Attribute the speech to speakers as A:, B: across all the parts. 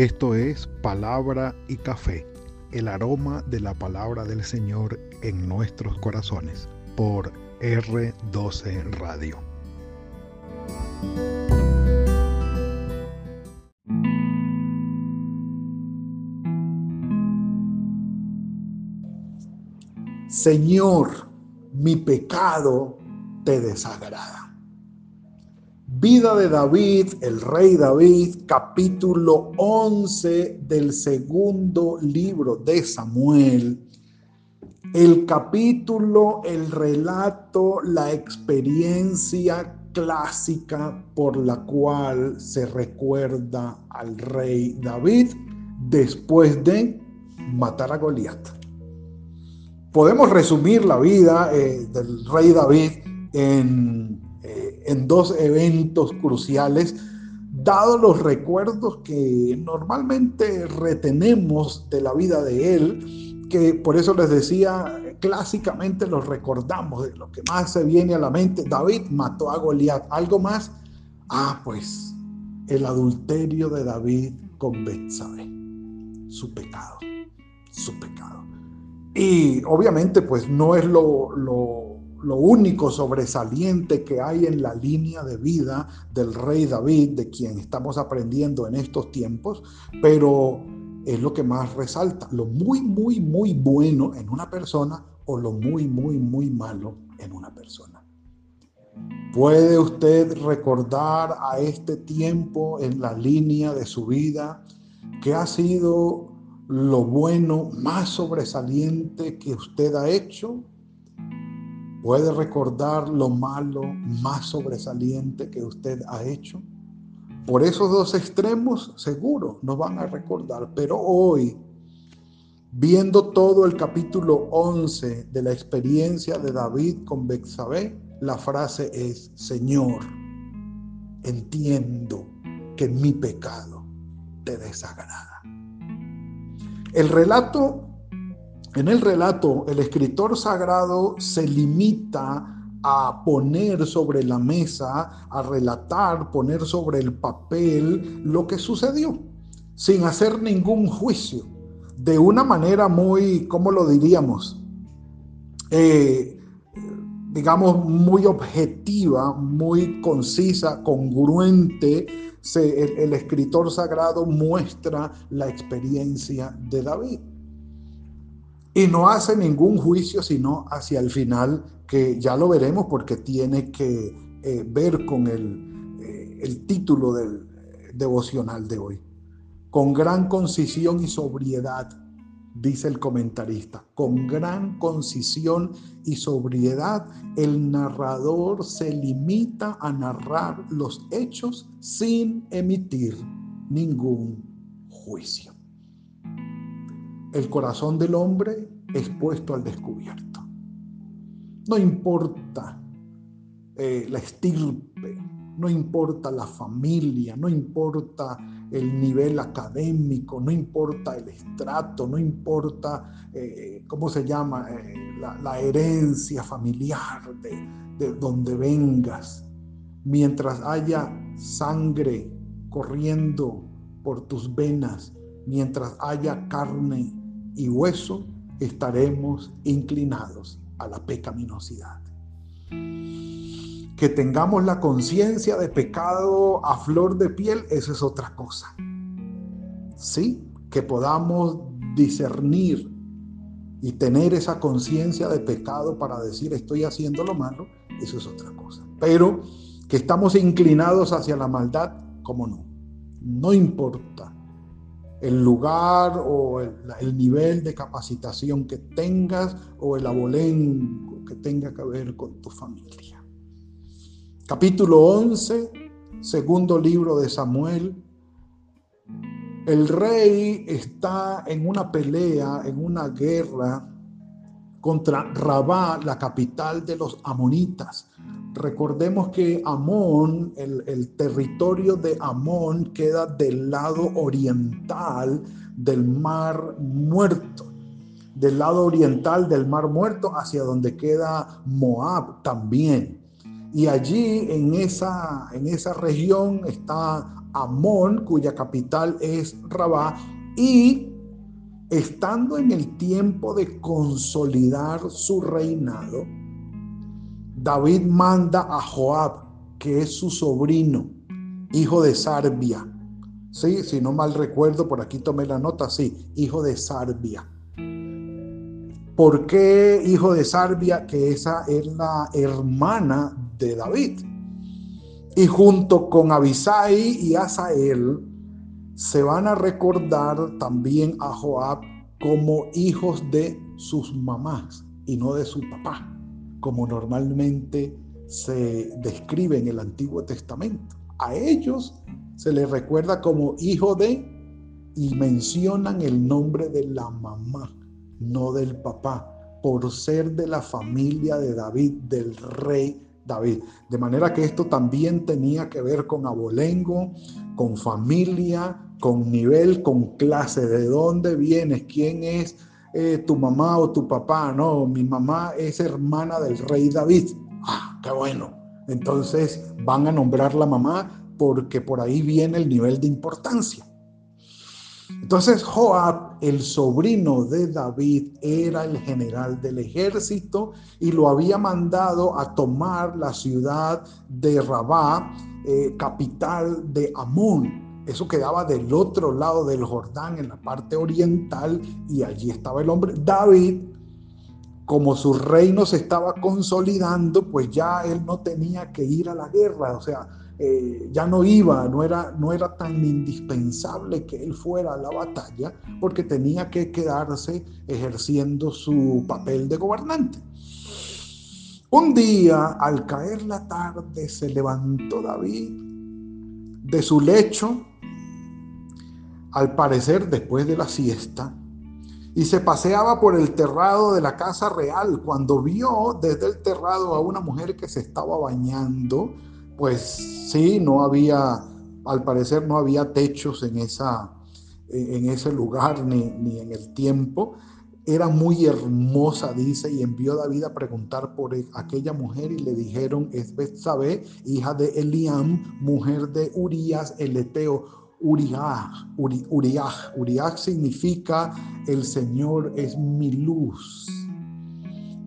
A: Esto es Palabra y Café, el aroma de la palabra del Señor en nuestros corazones, por R12 Radio. Señor, mi pecado te desagrada. Vida de David, el rey David, capítulo 11 del segundo libro de Samuel. El capítulo, el relato, la experiencia clásica por la cual se recuerda al rey David después de matar a Goliat. Podemos resumir la vida eh, del rey David en en dos eventos cruciales, dados los recuerdos que normalmente retenemos de la vida de él, que por eso les decía, clásicamente los recordamos, de lo que más se viene a la mente, David mató a Goliat, algo más, ah, pues el adulterio de David con Betsabé, su pecado, su pecado. Y obviamente pues no es lo lo único sobresaliente que hay en la línea de vida del rey David, de quien estamos aprendiendo en estos tiempos, pero es lo que más resalta, lo muy, muy, muy bueno en una persona o lo muy, muy, muy malo en una persona. ¿Puede usted recordar a este tiempo en la línea de su vida que ha sido lo bueno más sobresaliente que usted ha hecho ¿Puede recordar lo malo más sobresaliente que usted ha hecho? Por esos dos extremos, seguro nos van a recordar, pero hoy, viendo todo el capítulo 11 de la experiencia de David con Bexabé, la frase es, Señor, entiendo que mi pecado te desagrada. El relato en el relato, el escritor sagrado se limita a poner sobre la mesa, a relatar, poner sobre el papel lo que sucedió, sin hacer ningún juicio, de una manera muy, ¿cómo lo diríamos? Eh, digamos, muy objetiva, muy concisa, congruente, el escritor sagrado muestra la experiencia de David y no hace ningún juicio sino hacia el final, que ya lo veremos porque tiene que eh, ver con el, eh, el título del devocional de hoy. Con gran concisión y sobriedad, dice el comentarista, con gran concisión y sobriedad, el narrador se limita a narrar los hechos sin emitir ningún juicio el corazón del hombre es puesto al descubierto. No importa eh, la estirpe, no importa la familia, no importa el nivel académico, no importa el estrato, no importa, eh, ¿cómo se llama?, eh, la, herencia familiar de donde vengas. Mientras haya sangre corriendo por tus venas, mientras haya carne y hueso, estaremos inclinados a la pecaminosidad. Que tengamos la conciencia de pecado a flor de piel, eso es otra cosa. Sí, que podamos discernir y tener esa conciencia de pecado para decir estoy haciendo lo malo, eso es otra cosa. Pero que estamos inclinados hacia la maldad, ¿cómo no? No importa el lugar o el, nivel de capacitación que tengas o el abolengo que tenga que ver con tu familia. Capítulo 11, segundo libro de Samuel. El rey está en una pelea, en una guerra contra Rabá, la capital de los amonitas. Recordemos que Amón, el, territorio de Amón queda del lado oriental del mar muerto, del lado oriental del mar muerto hacia donde queda Moab también. Y allí en esa, en esa región está Amón, cuya capital es Rabá, y estando en el tiempo de consolidar su reinado, David manda a Joab, que es su sobrino, hijo de Sarbia. Sí, si no mal recuerdo, por aquí tomé la nota, sí, hijo de Sarbia. ¿Por qué hijo de Sarbia? Que esa es la hermana de David. Y junto con Abisai y Asael se van a recordar también a Joab como hijos de sus mamás y no de su papá como normalmente se describe en el Antiguo Testamento. A ellos se les recuerda como hijo de y mencionan el nombre de la mamá, no del papá, por ser de la familia de David, del rey David. De manera que esto también tenía que ver con abolengo, con familia, con nivel, con clase, de dónde vienes, quién es eh, tu mamá o tu papá, no, mi mamá es hermana del rey David. Ah, qué bueno. Entonces van a nombrar la mamá porque por ahí viene el nivel de importancia. Entonces Joab, el sobrino de David, era el general del ejército y lo había mandado a tomar la ciudad de Rabá, eh, capital de Amón. Eso quedaba del otro lado del Jordán, en la parte oriental, y allí estaba el hombre. David, como su reino se estaba consolidando, pues ya él no tenía que ir a la guerra, o sea, eh, ya no iba, no era, no era tan indispensable que él fuera a la batalla, porque tenía que quedarse ejerciendo su papel de gobernante. Un día, al caer la tarde, se levantó David de su lecho al parecer después de la siesta, y se paseaba por el terrado de la casa real cuando vio desde el terrado a una mujer que se estaba bañando, pues sí, no había, al parecer no había techos en, esa, en ese lugar ni, ni en el tiempo. Era muy hermosa, dice, y envió David a preguntar por aquella mujer y le dijeron, es Betsabé, hija de Eliam, mujer de Urias el Eteo Uriah, Uriah, Uriah significa el Señor es mi luz.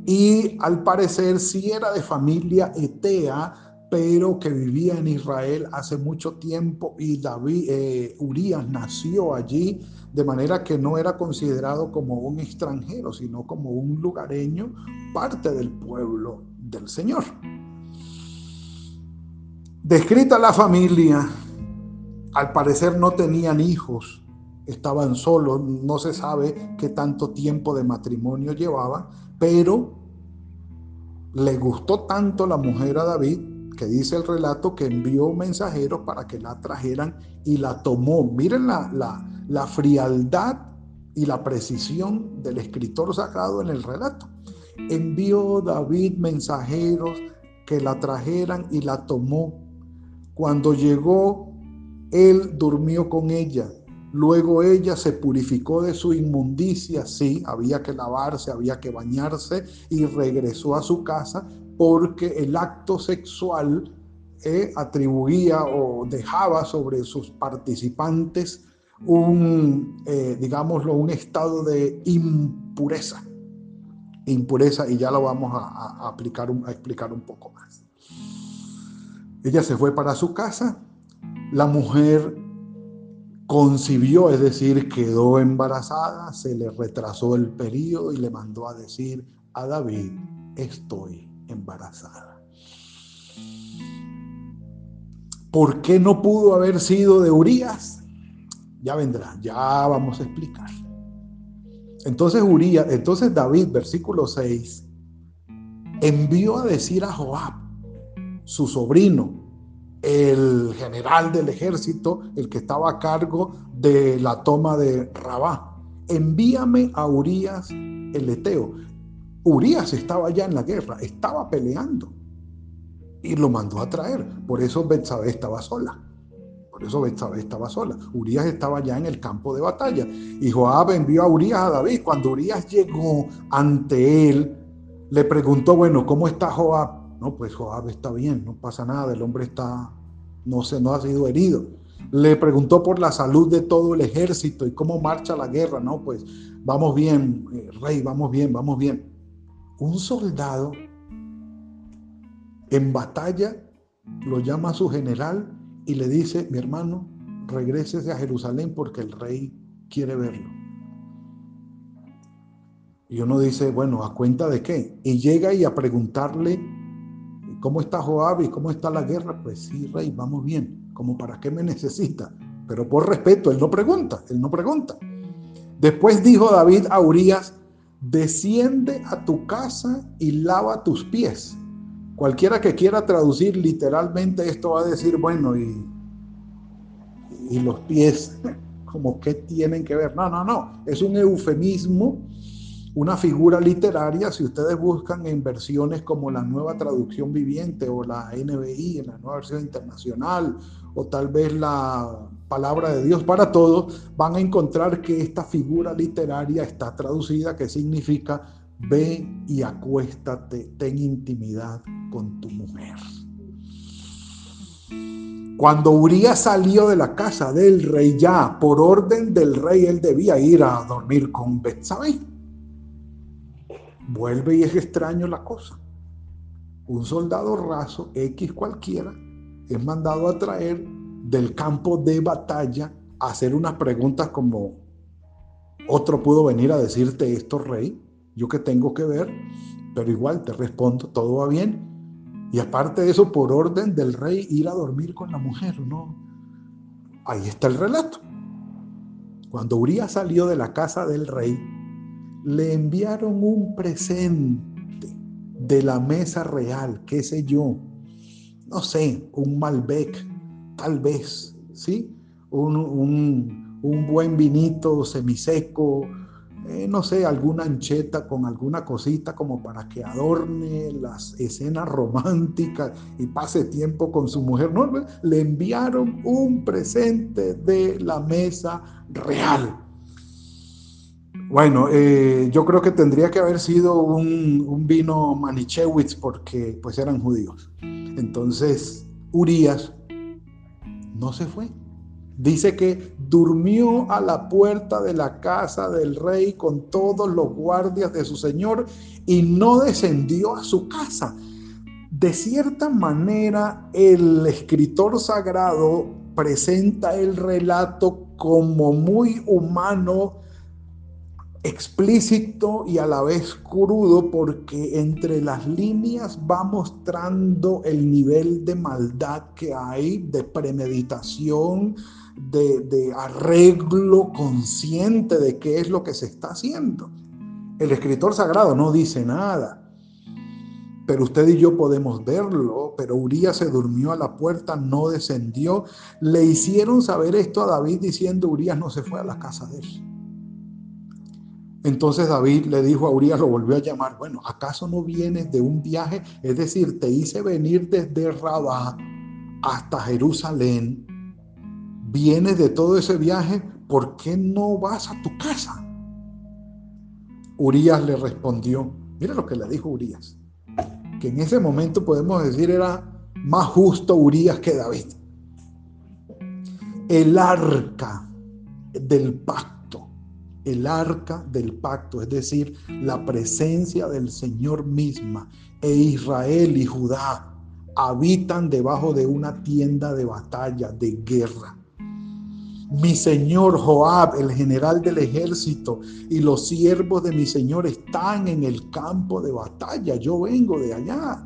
A: Y al parecer sí era de familia etea, pero que vivía en Israel hace mucho tiempo y David, eh, Urias nació allí, de manera que no era considerado como un extranjero, sino como un lugareño, parte del pueblo del Señor. Descrita la familia, al parecer no tenían hijos, estaban solos, no se sabe qué tanto tiempo de matrimonio llevaban, pero le gustó tanto la mujer a David que dice el relato que envió mensajeros para que la trajeran y la tomó. Miren la, la, la frialdad y la precisión del escritor sagrado en el relato. Envió David mensajeros que la trajeran y la tomó. Cuando llegó él durmió con ella. Luego ella se purificó de su inmundicia, sí, había que lavarse, había que bañarse y regresó a su casa porque el acto sexual eh, atribuía o dejaba sobre sus participantes un, eh, digámoslo, un estado de impureza. Impureza, y ya lo vamos a, aplicar, a explicar un poco más. Ella se fue para su casa, la mujer concibió, es decir, quedó embarazada, se le retrasó el periodo y le mandó a decir a David, estoy embarazada. ¿Por qué no pudo haber sido de Urias? Ya vendrá, ya vamos a explicar. Entonces Urias, entonces David, versículo 6, envió a decir a Joab, su sobrino, el general del ejército, el que estaba a cargo de la toma de Rabá. Envíame a Urias el Eteo. Urias estaba ya en la guerra, estaba peleando y lo mandó a traer. Por eso Betsabé estaba sola. Por eso Betsabé estaba sola. Urias estaba ya en el campo de batalla. Y Joab envió a Urias a David. Cuando Urias llegó ante él, le preguntó, bueno, ¿cómo está Joab? No, pues Joab está bien, no pasa nada, el hombre está, no se, no ha sido herido. Le preguntó por la salud de todo el ejército y cómo marcha la guerra. No, pues vamos bien, eh, rey, vamos bien, vamos bien. Un soldado en batalla lo llama a su general y le dice, mi hermano, regrese a Jerusalén porque el rey quiere verlo. Y uno dice, bueno, ¿a cuenta de qué? Y llega y a preguntarle, ¿cómo está Joab y cómo está la guerra? Pues sí, rey, vamos bien, como para qué me necesita. Pero por respeto, él no pregunta, él no pregunta. Después dijo David a Urias, desciende a tu casa y lava tus pies. Cualquiera que quiera traducir literalmente esto va a decir, bueno, y, y los pies, como qué tienen que ver. No, no, no, es un eufemismo una figura literaria, si ustedes buscan en versiones como la nueva traducción viviente o la NBI, en la nueva versión internacional, o tal vez la palabra de Dios para todos, van a encontrar que esta figura literaria está traducida, que significa ve y acuéstate, ten intimidad con tu mujer. Cuando Urias salió de la casa del rey, ya por orden del rey, él debía ir a dormir con Betsabé Vuelve y es extraño la cosa. Un soldado raso, X cualquiera, es mandado a traer del campo de batalla a hacer unas preguntas como, otro pudo venir a decirte esto, rey, yo que tengo que ver, pero igual te respondo, todo va bien. Y aparte de eso, por orden del rey, ir a dormir con la mujer, ¿no? Ahí está el relato. Cuando Urias salió de la casa del rey, le enviaron un presente de la mesa real, qué sé yo, no sé, un Malbec, tal vez, ¿sí? Un, buen vinito semiseco, eh, no sé, alguna ancheta con alguna cosita como para que adorne las escenas románticas y pase tiempo con su mujer. No, le enviaron un presente de la mesa real. Bueno, eh, yo creo que tendría que haber sido un, vino Manichewitz porque pues eran judíos. Entonces, Urias no se fue. Dice que durmió a la puerta de la casa del rey con todos los guardias de su señor y no descendió a su casa. De cierta manera, el escritor sagrado presenta el relato como muy humano explícito y a la vez crudo porque entre las líneas va mostrando el nivel de maldad que hay, de premeditación, de, arreglo consciente de qué es lo que se está haciendo. El escritor sagrado no dice nada, pero usted y yo podemos verlo, pero Urias se durmió a la puerta, no descendió. Le hicieron saber esto a David diciendo, Urias no se fue a la casa de él. Entonces David le dijo a Urias, lo volvió a llamar, bueno, ¿acaso no vienes de un viaje? Es decir, te hice venir desde Rabá hasta Jerusalén. Vienes de todo ese viaje, ¿por qué no vas a tu casa? Urias le respondió, mira lo que le dijo Urias, que en ese momento podemos decir era más justo Urias que David. El arca del pacto el arca del pacto, es decir, la presencia del Señor misma, e Israel y Judá habitan debajo de una tienda de batalla, de guerra. Mi señor Joab, el general del ejército, y los siervos de mi señor están en el campo de batalla. Yo vengo de allá.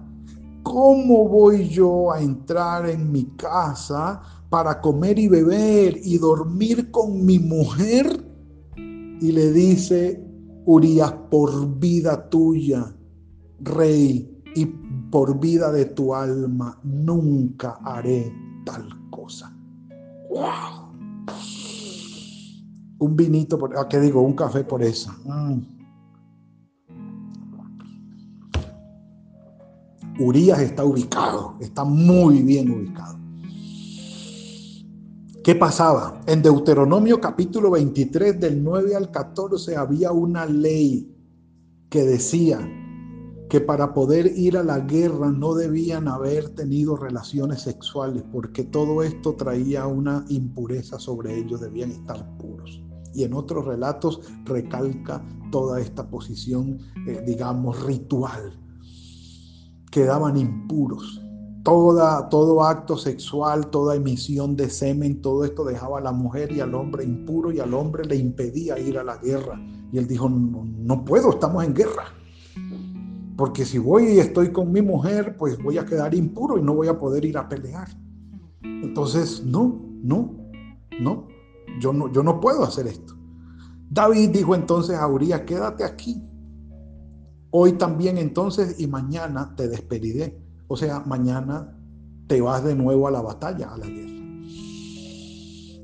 A: ¿Cómo voy yo a entrar en mi casa para comer y beber y dormir con mi mujer? Y le dice, Urias, por vida tuya, rey, y por vida de tu alma, nunca haré tal cosa. ¡Wow! Un vinito, por, ¿a qué digo? Un café por eso. Mm. Urias está ubicado, está muy bien ubicado. ¿Qué pasaba? En Deuteronomio capítulo 23 del 9 al 14 había una ley que decía que para poder ir a la guerra no debían haber tenido relaciones sexuales porque todo esto traía una impureza sobre ellos, debían estar puros. Y en otros relatos recalca toda esta posición, eh, digamos, ritual. Quedaban impuros. Todo acto sexual, toda emisión de semen, todo esto dejaba a la mujer y al hombre impuro y al hombre le impedía ir a la guerra. Y él dijo, no puedo, estamos en guerra porque si voy y estoy con mi mujer, pues voy a quedar impuro y no voy a poder ir a pelear. Entonces, no, no, no, yo no, yo no puedo hacer esto. David dijo entonces a Urias, quédate aquí. Hoy también entonces y mañana te despediré. O sea, mañana te vas de nuevo a la batalla, a la guerra.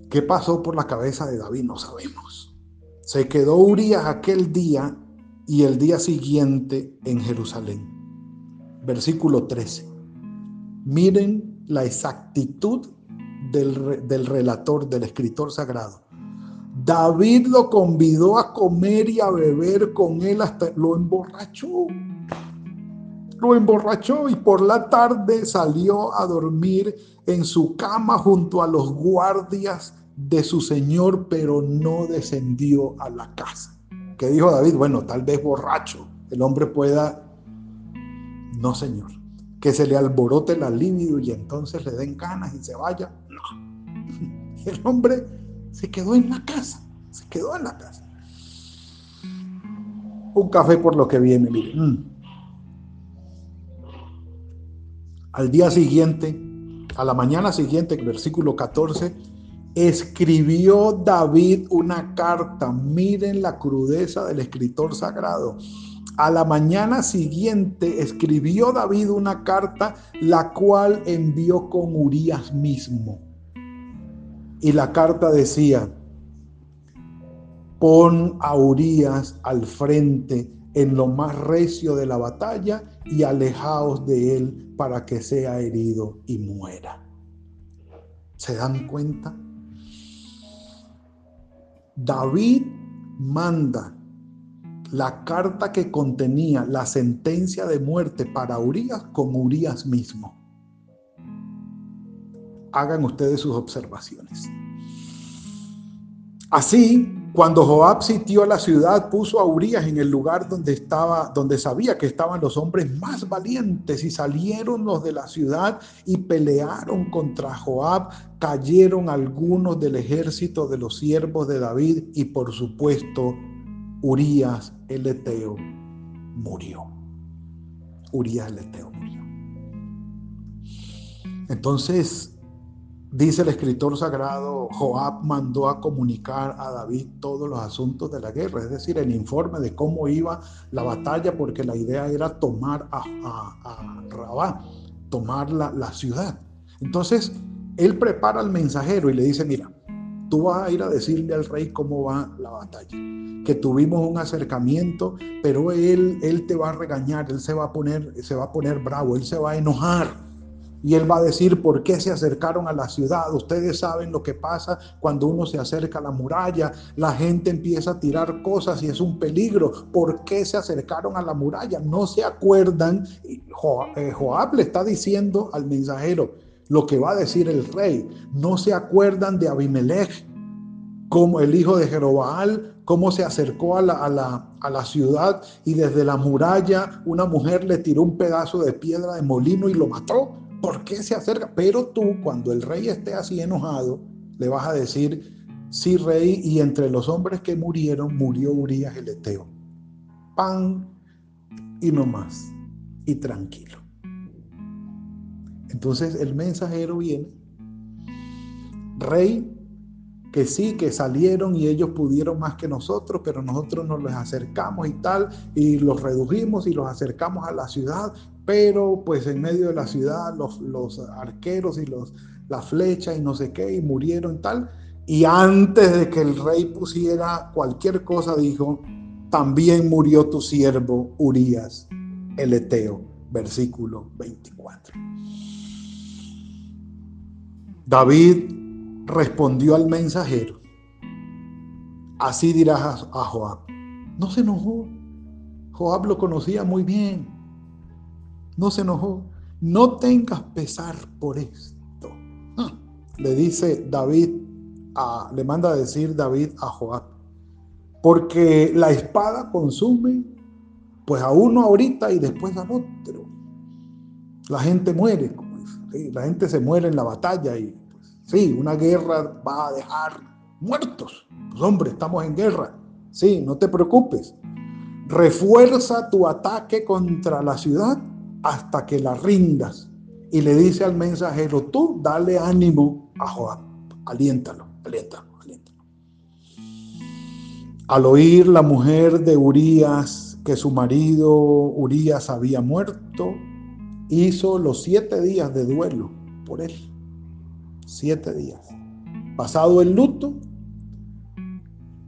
A: ¿Qué pasó por la cabeza de David? No sabemos. Se quedó Urias aquel día y el día siguiente en Jerusalén. Versículo 13. Miren la exactitud del, del, relator, del escritor sagrado. David lo convidó a comer y a beber con él hasta lo emborrachó. Lo emborrachó y por la tarde salió a dormir en su cama junto a los guardias de su señor, pero no descendió a la casa dijo David? Bueno, tal vez borracho el hombre pueda... No, Señor. Que se le alborote la libido y entonces le den ganas y se vaya. No. El hombre se quedó en la casa. Se quedó en la casa. Un café por lo que viene, mm. Al día siguiente, a la mañana siguiente, versículo 14, escribió David una carta. Miren la crudeza del escritor sagrado. A la mañana siguiente escribió David una carta, la cual envió con Urias mismo. Y la carta decía, pon a Urias al frente en lo más recio de la batalla y alejaos de él para que sea herido y muera. ¿Se dan cuenta? David manda la carta que contenía la sentencia de muerte para Urias con Urias mismo. Hagan ustedes sus observaciones. Así, cuando Joab sitió la ciudad, puso a Urias en el lugar donde estaba, donde sabía que estaban los hombres más valientes y salieron los de la ciudad y pelearon contra Joab. Cayeron algunos del ejército de los siervos de David y por supuesto Urias el Eteo murió. Urias el Eteo murió. Entonces, Dice el escritor sagrado, Joab mandó a comunicar a David todos los asuntos de la guerra, es decir, el informe de cómo iba la batalla, porque la idea era tomar a, a, Rabá, tomar la, la ciudad. Entonces, él prepara al mensajero y le dice, mira, tú vas a ir a decirle al rey cómo va la batalla, que tuvimos un acercamiento, pero él, él te va a regañar, él se va a poner, se va a poner bravo, él se va a enojar y él va a decir por qué se acercaron a la ciudad. Ustedes saben lo que pasa cuando uno se acerca a la muralla. La gente empieza a tirar cosas y es un peligro. ¿Por qué se acercaron a la muralla? No se acuerdan. Eh, Joab le está diciendo al mensajero lo que va a decir el rey. No se acuerdan de Abimelech como el hijo de Jerobaal, cómo se acercó a la, a, la, a la, ciudad y desde la muralla una mujer le tiró un pedazo de piedra de molino y lo mató. ¿Por qué se acerca? Pero tú, cuando el rey esté así enojado, le vas a decir, sí, rey, y entre los hombres que murieron, murió Urias el Eteo. Pan y no más, y tranquilo. Entonces el mensajero viene, rey, que sí, que salieron y ellos pudieron más que nosotros, pero nosotros nos les acercamos y tal, y los redujimos y los acercamos a la ciudad pero pues en medio de la ciudad los, los arqueros y los, la flecha y no sé qué, y murieron tal. Y antes de que el rey pusiera cualquier cosa, dijo, también murió tu siervo Urias, el Eteo, versículo 24. David respondió al mensajero, así dirás a Joab. No se enojó. Joab lo conocía muy bien No se enojó. No tengas pesar por esto. Ah, le dice David, a, le manda a decir David a Joab. Porque la espada consume pues a uno ahorita y después al otro. La gente muere, la gente se muere en la batalla y pues, sí, una guerra va a dejar muertos. Pues hombre, estamos en guerra. Sí, no te preocupes. Refuerza tu ataque contra la ciudad hasta que la rindas. Y le dice al mensajero, tú dale ánimo a Joab, aliéntalo, aliéntalo, aliéntalo. Al oír la mujer de Urías que su marido Urías había muerto, hizo los siete días de duelo por él. Siete días. Pasado el luto,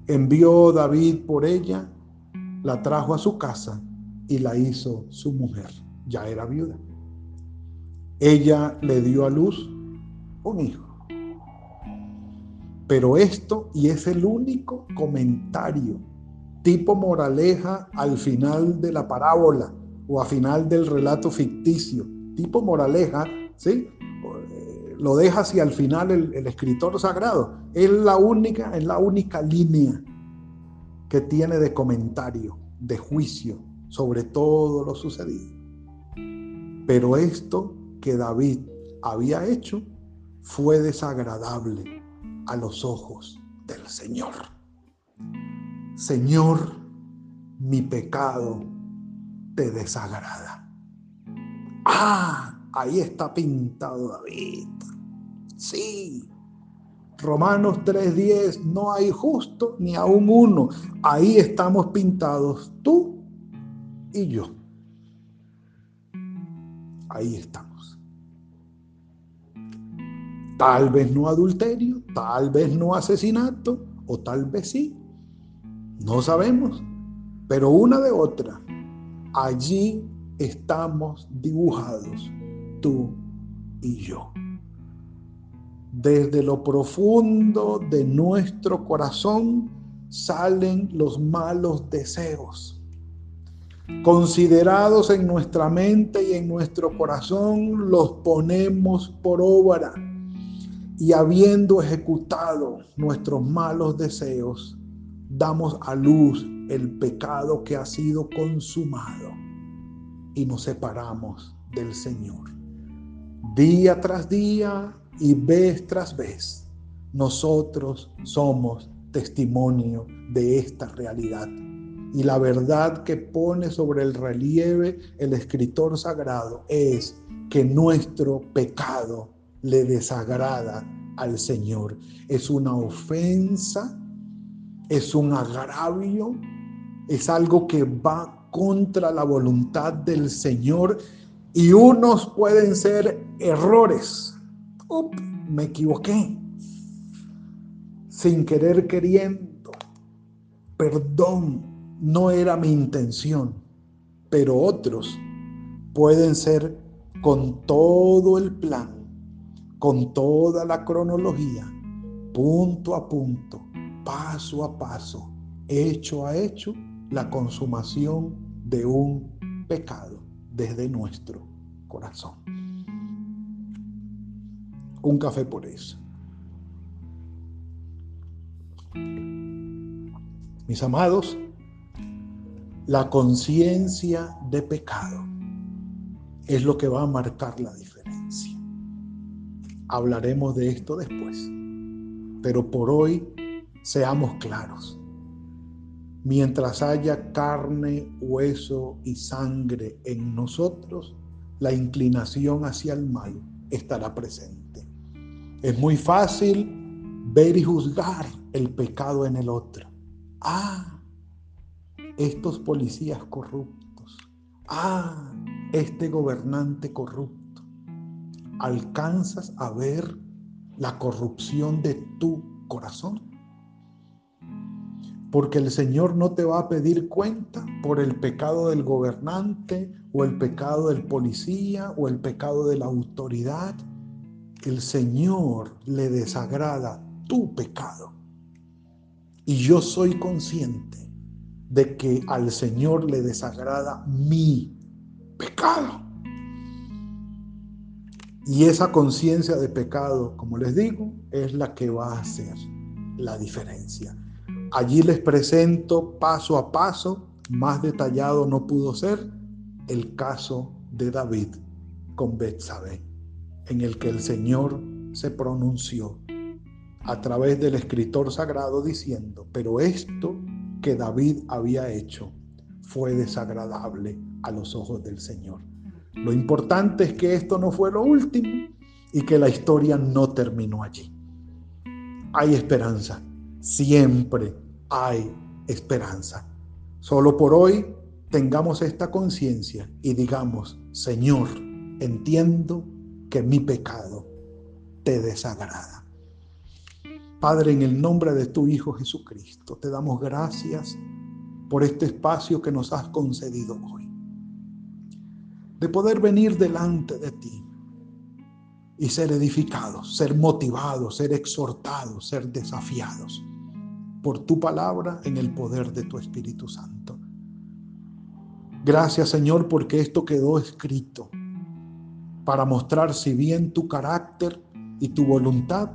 A: envió David por ella, la trajo a su casa y la hizo su mujer. Ya era viuda. Ella le dio a luz un hijo. Pero esto, y es el único comentario tipo moraleja al final de la parábola o al final del relato ficticio, tipo moraleja, ¿sí? lo deja hacia al final el, escritor sagrado. Es la única, es la única línea que tiene de comentario, de juicio sobre todo lo sucedido. Pero esto que David había hecho fue desagradable a los ojos del Señor. Señor, mi pecado te desagrada. Ah, ahí está pintado David. Sí. Romanos 3:10, no hay justo ni aún uno. Ahí estamos pintados tú y yo. Ahí estamos. Tal vez no adulterio, tal vez no asesinato, o tal vez sí. No sabemos, pero una de otra, allí estamos dibujados, tú y yo desde lo profundo de nuestro corazón salen los malos deseos. Considerados en nuestra mente y en nuestro corazón, los ponemos por obra. Y habiendo ejecutado nuestros malos deseos, damos a luz el pecado que ha sido consumado y nos separamos del Señor. Día tras día, y vez tras vez nosotros somos testimonio de esta realidad. Y la verdad que pone sobre el relieve el escritor sagrado es que nuestro pecado le desagrada al Señor. Es una ofensa, es un agravio, es algo que va contra la voluntad del Señor y unos pueden ser errores me equivoqué. Sin querer queriendo. Perdón, no era mi intención. Pero otros pueden ser con todo el plan, con toda la cronología, punto a punto, paso a paso, hecho a hecho, la consumación de un pecado desde nuestro corazón un café por eso. Mis amados, la conciencia de pecado es lo que va a marcar la diferencia. Hablaremos de esto después, pero por hoy seamos claros. Mientras haya carne, hueso y sangre en nosotros, la inclinación hacia el mal estará presente. Es muy fácil ver y juzgar el pecado en el otro. Ah, estos policías corruptos. Ah, este gobernante corrupto. ¿Alcanzas a ver la corrupción de tu corazón? Porque el Señor no te va a pedir cuenta por el pecado del gobernante o el pecado del policía o el pecado de la autoridad el Señor le desagrada tu pecado. Y yo soy consciente de que al Señor le desagrada mi pecado. Y esa conciencia de pecado, como les digo, es la que va a hacer la diferencia. Allí les presento paso a paso, más detallado no pudo ser, el caso de David con Betsabé, en el que el Señor se pronunció a través del escritor sagrado diciendo, pero esto que David había hecho fue desagradable a los ojos del Señor. Lo importante es que esto no fue lo último y que la historia no terminó allí. Hay esperanza, siempre hay esperanza. Solo por hoy tengamos esta conciencia y digamos, Señor, entiendo que mi pecado te desagrada. Padre, en el nombre de tu Hijo Jesucristo, te damos gracias por este espacio que nos has concedido hoy. De poder venir delante de ti y ser edificados, ser motivados, ser exhortados, ser desafiados por tu palabra en el poder de tu Espíritu Santo. Gracias Señor porque esto quedó escrito para mostrar si bien tu carácter y tu voluntad,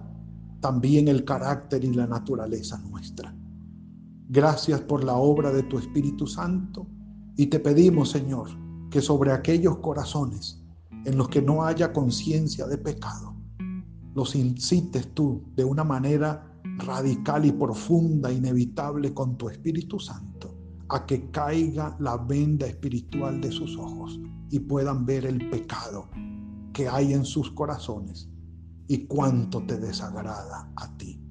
A: también el carácter y la naturaleza nuestra. Gracias por la obra de tu Espíritu Santo y te pedimos Señor que sobre aquellos corazones en los que no haya conciencia de pecado, los incites tú de una manera radical y profunda, inevitable con tu Espíritu Santo, a que caiga la venda espiritual de sus ojos y puedan ver el pecado que hay en sus corazones y cuánto te desagrada a ti.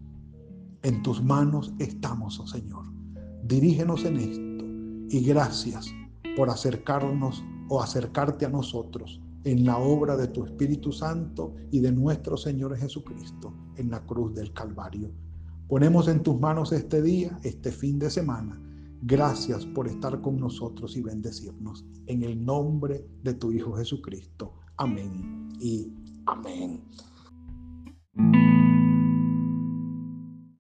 A: En tus manos estamos, oh Señor. Dirígenos en esto y gracias por acercarnos o acercarte a nosotros en la obra de tu Espíritu Santo y de nuestro Señor Jesucristo en la cruz del Calvario. Ponemos en tus manos este día, este fin de semana. Gracias por estar con nosotros y bendecirnos. En el nombre de tu Hijo Jesucristo. Amén y amén. thank you